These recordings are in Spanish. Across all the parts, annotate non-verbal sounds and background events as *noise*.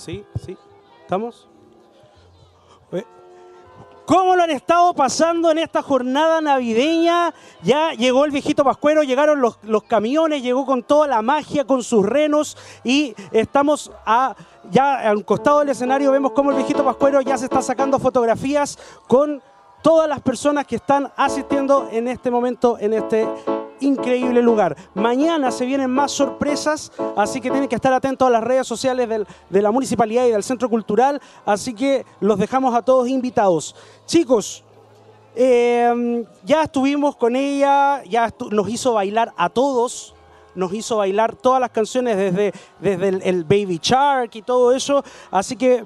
Sí, sí. ¿Estamos? Eh, ¿Cómo lo han estado pasando en esta jornada navideña? Ya llegó el viejito Pascuero, llegaron los, camiones, llegó con toda la magia, con sus renos y estamos a, ya al costado del escenario, vemos cómo el viejito Pascuero ya se está sacando fotografías con todas las personas que están asistiendo en este momento, en este increíble lugar. Mañana se vienen más sorpresas, así que tienen que estar atentos a las redes sociales del- de la municipalidad y del centro cultural, así que los dejamos a todos invitados. Chicos, eh, ya estuvimos con ella, ya nos hizo bailar a todos, nos hizo bailar todas las canciones desde, desde el Baby Shark y todo eso. Así que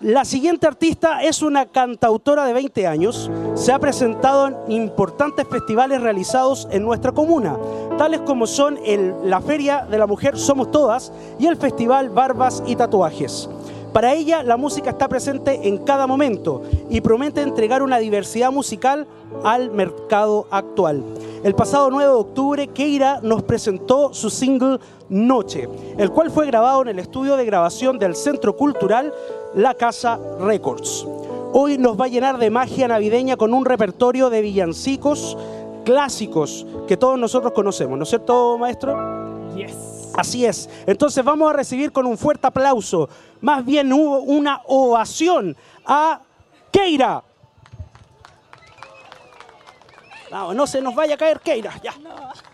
la siguiente artista es una cantautora de 20 años. Se ha presentado en importantes festivales realizados en nuestra comuna, tales como son la Feria de la Mujer Somos Todas y el Festival Barbas y Tatuajes. Para ella, la música está presente en cada momento y promete entregar una diversidad musical al mercado actual. El pasado 9 de octubre, Keira nos presentó su single Noche, el cual fue grabado en el estudio de grabación del Centro Cultural La Casa Records. Hoy nos va a llenar de magia navideña con un repertorio de villancicos clásicos que todos nosotros conocemos, ¿no es cierto, maestro? Yes. Así es. Entonces vamos a recibir con un fuerte aplauso, más bien hubo una ovación a Keira. No, no se nos vaya a caer Keira, ya. Noche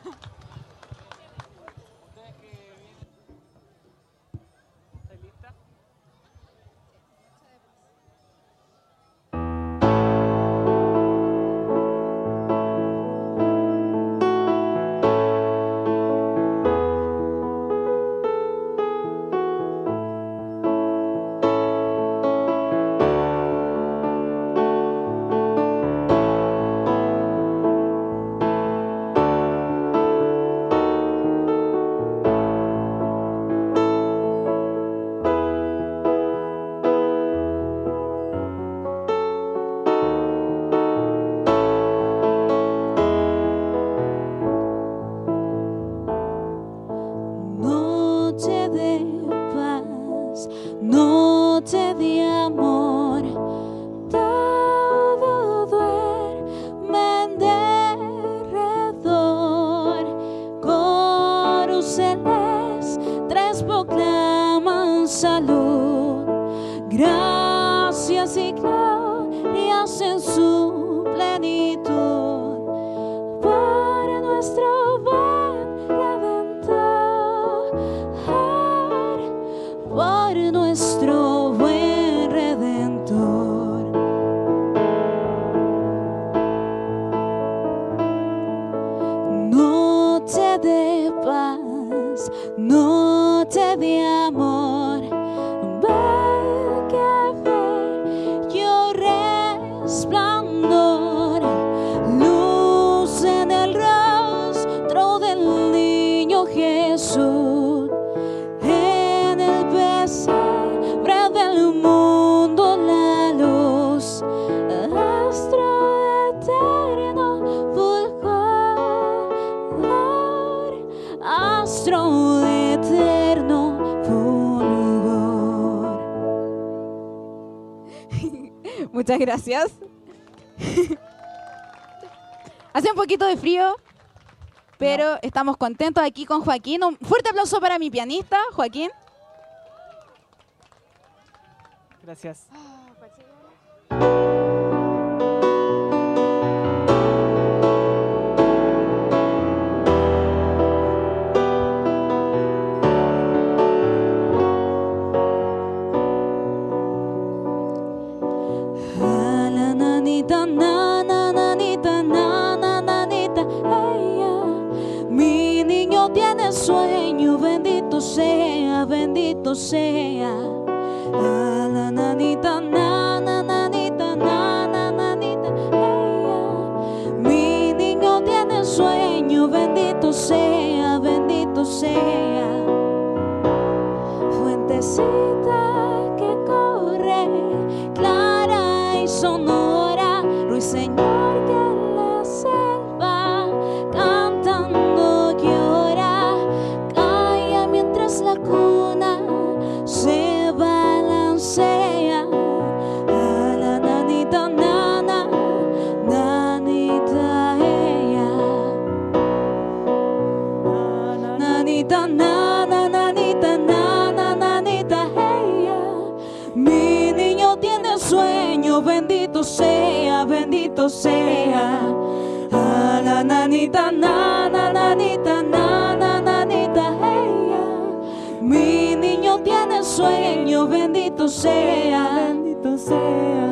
Muchas gracias. Hace un poquito de frío, pero estamos contentos aquí con Joaquín. Un fuerte aplauso para mi pianista, Joaquín. Gracias. sea. sea, bendito sea. Ah, la nanita, na, na, nanita, na, na, nanita. Mi niño tiene sueño, bendito sea, bendito sea.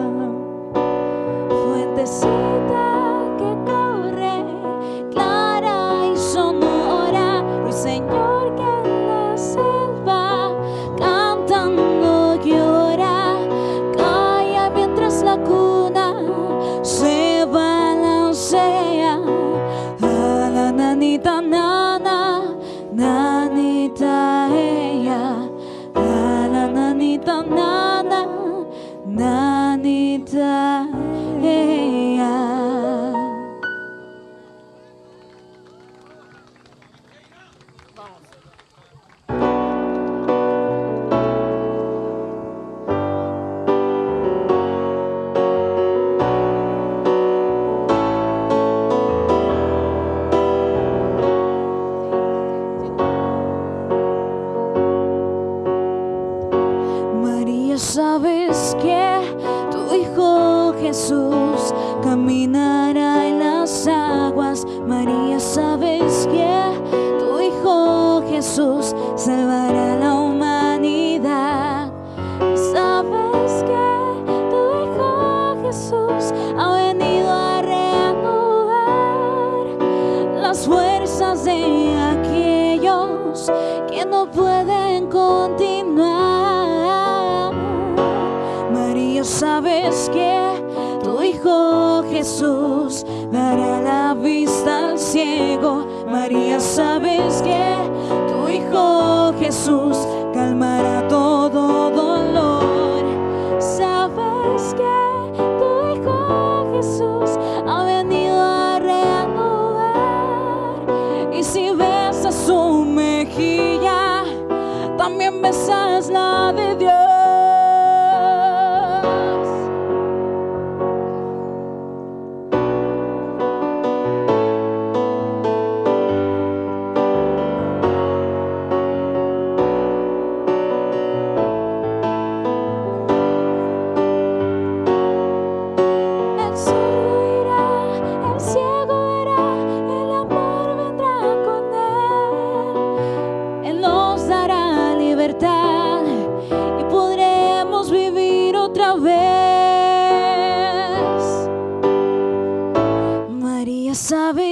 Fuentecita. Jesús calmará todo dolor. Sabes que tu Hijo Jesús ha venido a renovar. Y si besas su mejilla, también besas la de sabe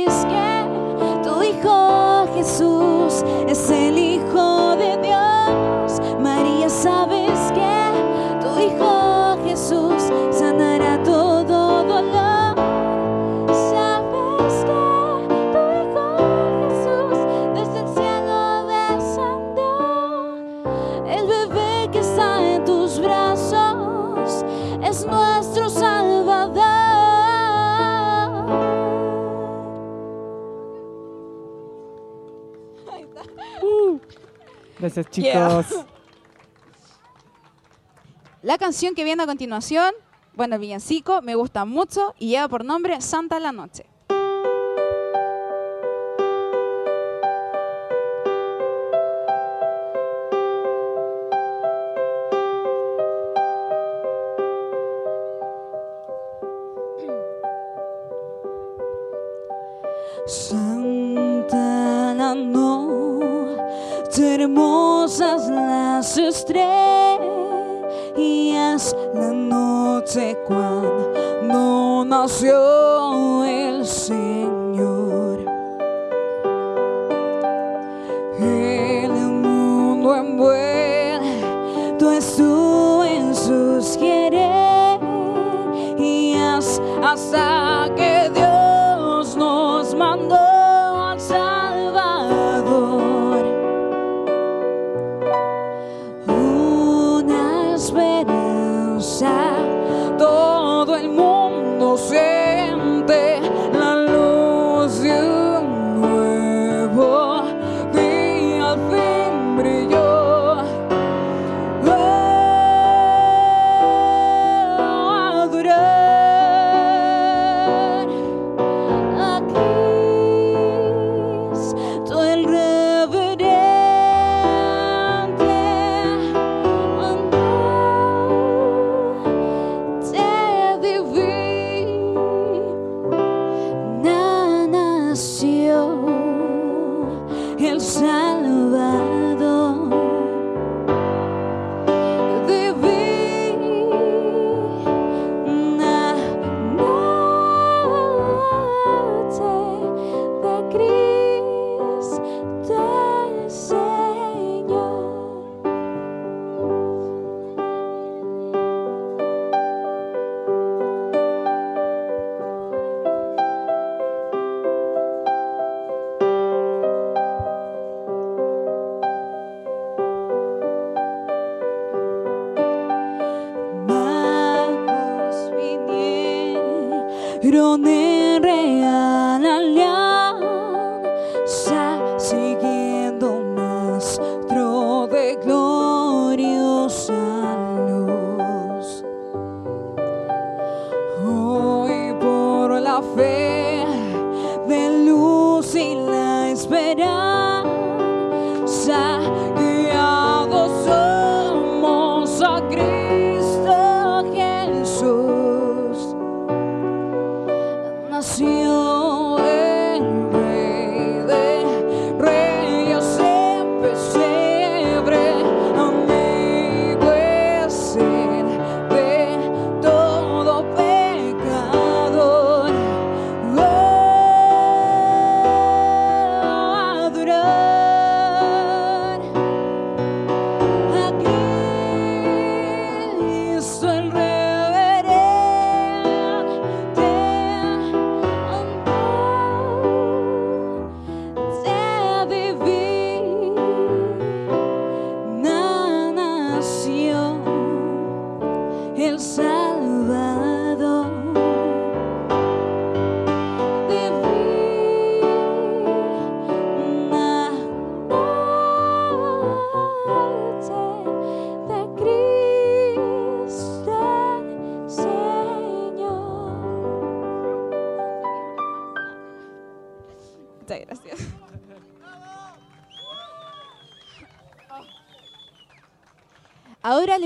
Chicos. *laughs* La canción que viene a continuación, bueno, el villancico, me gusta mucho y lleva por nombre Santa la Noche.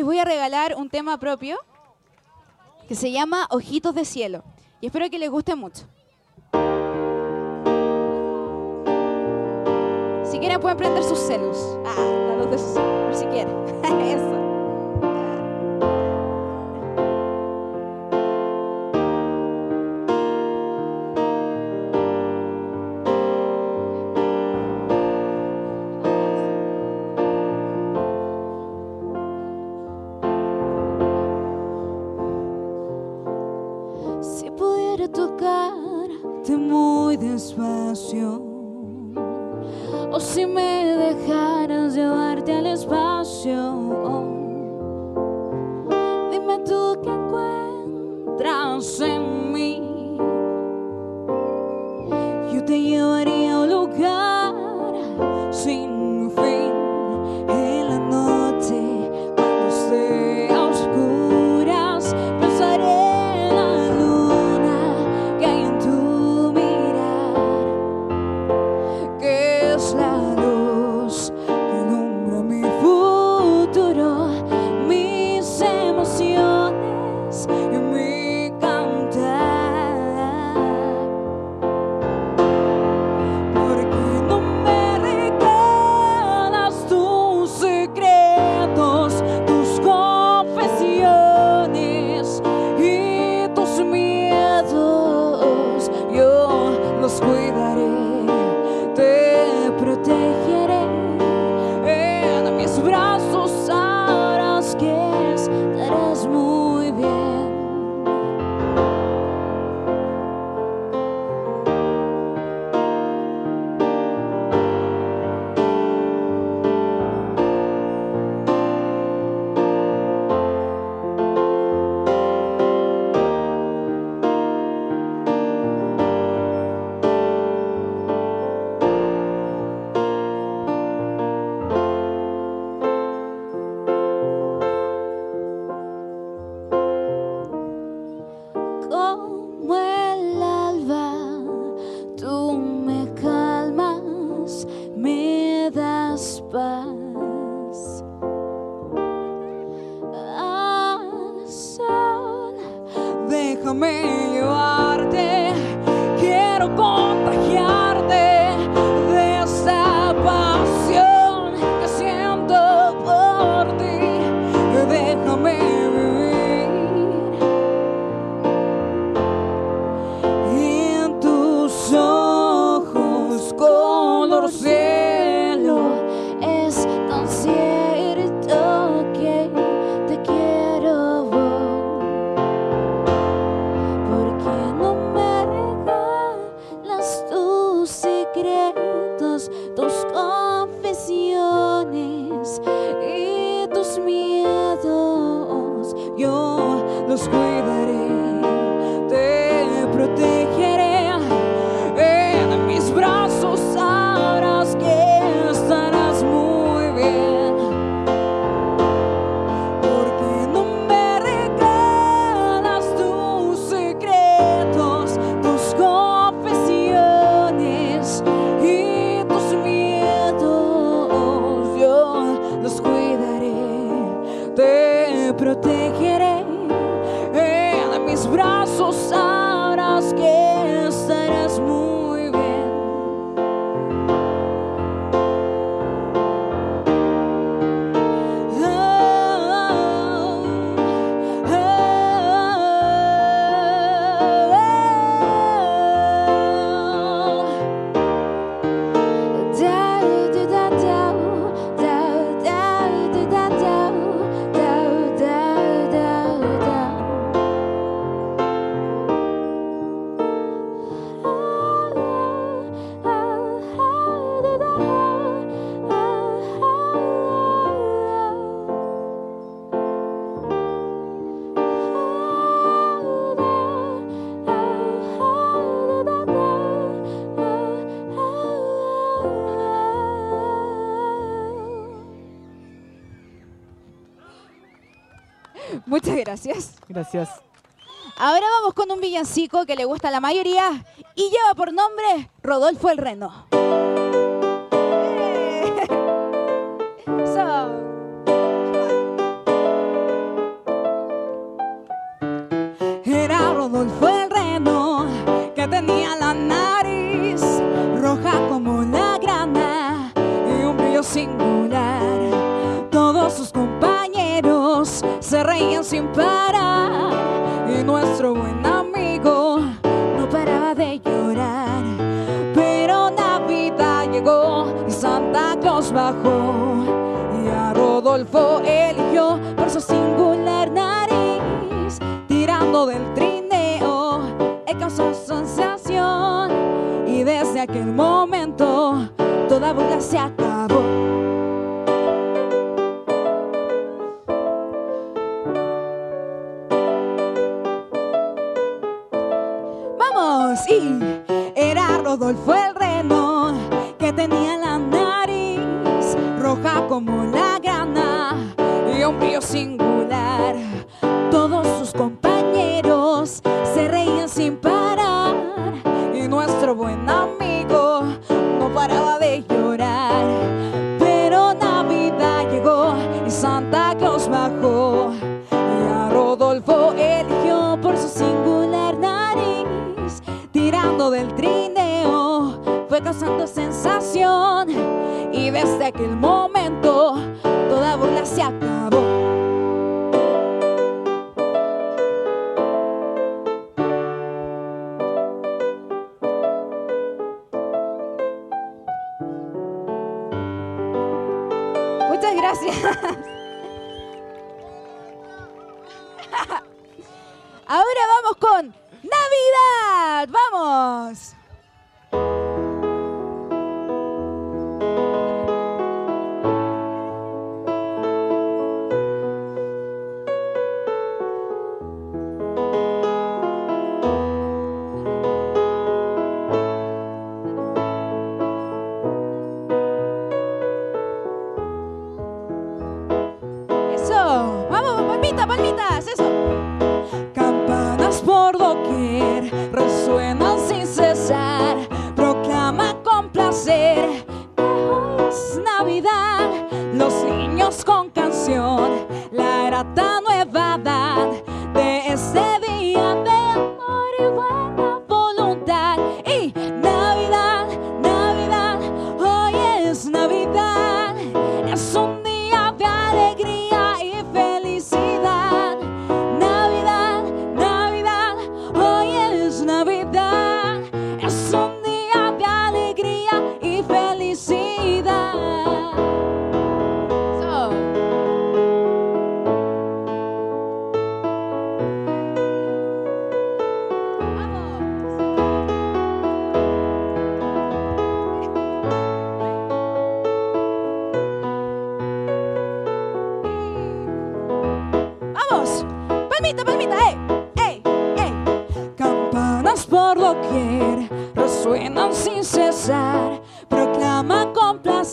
voy a regalar un tema propio que se llama Ojitos de Cielo. Y espero que les guste mucho. Si quieren pueden prender sus celos. Ah, la luz de sus celos, por si quieren. *laughs* Eso. Si pudiera tocarte muy despacio, o si me dejaras llevarte al espacio. those scars. Gracias. Gracias. Ahora vamos con un villancico que le gusta a la mayoría y lleva por nombre Rodolfo el Reno. Rodolfo eligió por su singular nariz tirando del trineo él causó sensación y desde aquel momento toda burla se acabó. Vamos y era Rodolfo el reno que tenía la singular. Todos sus compañeros se reían sin parar y nuestro buen amigo no paraba de llorar. Pero Navidad llegó y Santa Claus bajó y a Rodolfo eligió por su singular nariz tirando del trineo fue causando sensación y desde aquel momento Muchas gracias. *laughs* Ahora vamos con Navidad. Vamos.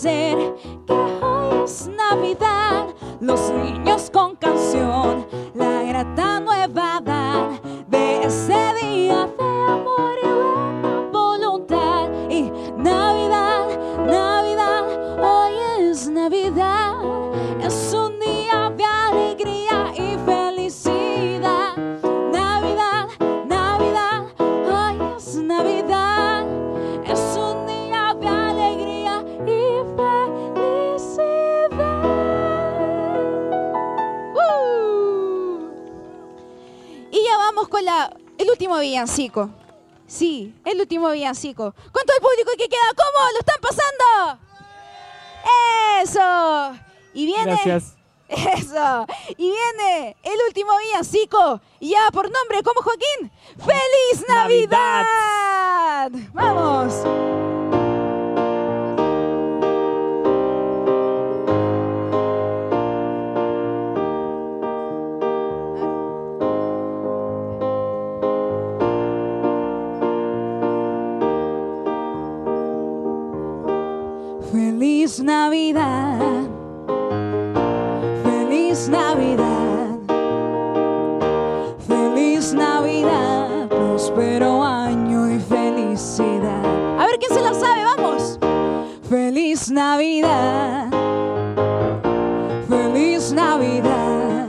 Que hoy es Navidad. Los niños villancico. Sí, el último villancico. Con todo el público que queda, ¿cómo? ¿Lo están pasando? ¡Eso! Y viene. Gracias. *laughs* Eso. Y viene el último villancico. Y ya por nombre, como Joaquín. ¡Feliz Navidad! Navidad. ¡Vamos! Feliz Navidad, feliz Navidad, feliz Navidad, próspero año y felicidad. A ver quién se la sabe, vamos. Feliz Navidad, feliz Navidad,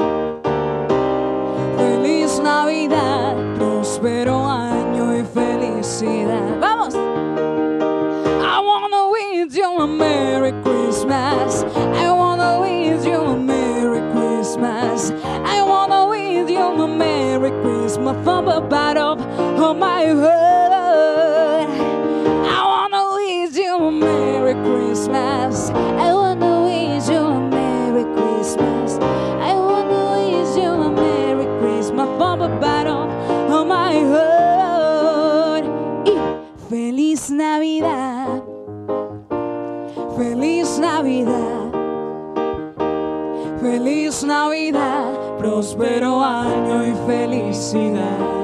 feliz Navidad, próspero año y felicidad. My heart. I wanna wish you a Merry Christmas. I wanna wish you a Merry Christmas. I wanna wish you a Merry Christmas from the bottom of my heart. Y feliz Navidad. Feliz Navidad. Feliz Navidad. Próspero año y felicidad.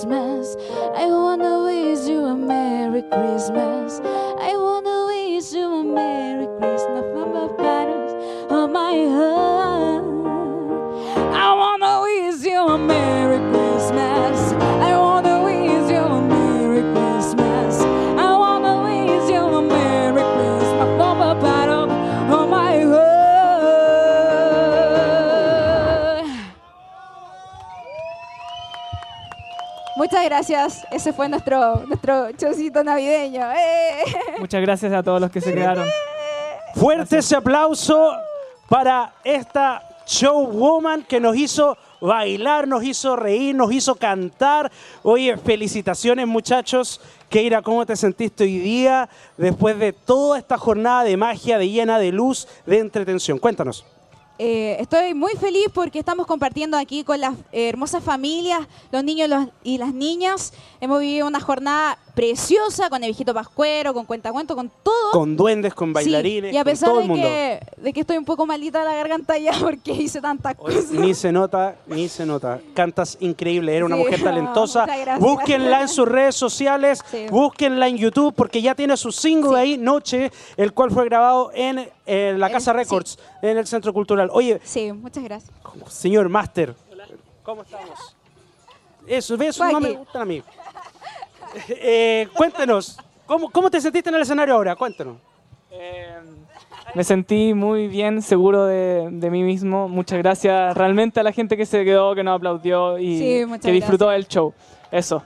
Christmas. I wanna wish you a Merry Christmas. I wanna wish you a Merry Christmas from the bottom of my heart. Muchas gracias. Ese fue nuestro, nuestro showcito navideño. ¡Eh! Muchas gracias a todos los que se quedaron. Fuerte ese aplauso para esta showwoman que nos hizo bailar, nos hizo reír, nos hizo cantar. Oye, felicitaciones muchachos. Keira, ¿cómo te sentiste hoy día después de toda esta jornada de magia, de llena de luz, de entretención? Cuéntanos. Eh, estoy muy feliz porque estamos compartiendo aquí con las eh, hermosas familias, los niños los- y las niñas. Hemos vivido una jornada preciosa con el viejito pascuero, con cuentacuentos, con todo. Con duendes, con Sí, bailarines, y a con pesar todo de el mundo. que, de que estoy un poco malita de la garganta ya *laughs* porque hice tantas cosas. ni se nota, ni se nota. Cantas increíble, era una Sí, mujer *laughs* talentosa. Búsquenla en sus redes sociales, Sí. búsquenla en YouTube, porque ya tiene su single ahí, Noche, el cual fue grabado en eh, la El- Casa sí. Records, en el Centro Cultural. Oye, Sí, muchas gracias. señor Master, ¿cómo estamos? Eso, ve, eso no me gustan a mí. *laughs* Eh, cuéntenos, ¿cómo, ¿cómo te sentiste en el escenario ahora? Cuéntanos. Eh, me sentí muy bien, seguro de, de mí mismo. Muchas gracias realmente a la gente que se quedó, que nos aplaudió y Sí, que disfrutó del show. Eso.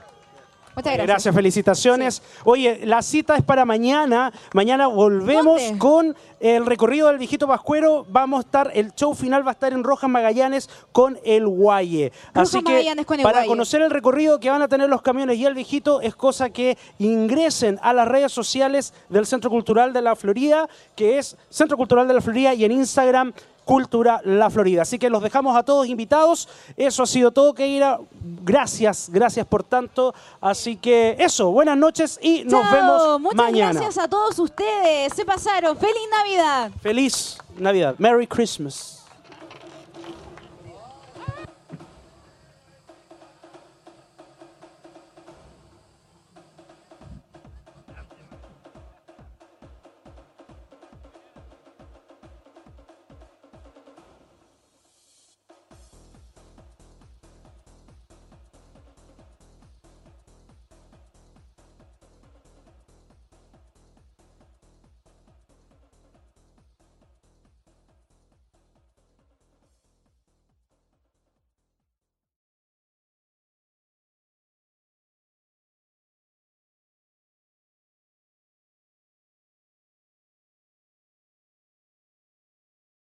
Muchas gracias. Gracias, felicitaciones. Oye, la cita es para mañana. Mañana volvemos ¿Dónde? con el recorrido del viejito Pascuero. Vamos a estar, el show final va a estar en Rojas Magallanes con el Guaye. Rojas Así que Magallanes con el para Guaye. conocer el recorrido que van a tener los camiones y el viejito, es cosa que ingresen a las redes sociales del Centro Cultural de la Florida, que es Centro Cultural de la Florida y en Instagram. Cultura La Florida. Así que los dejamos a todos invitados. Eso ha sido todo, Keira. Gracias, gracias por tanto. Así que eso, buenas noches y nos Chao, vemos Muchas mañana. gracias a todos ustedes. Se pasaron. ¡Feliz Navidad! Feliz Navidad. Merry Christmas.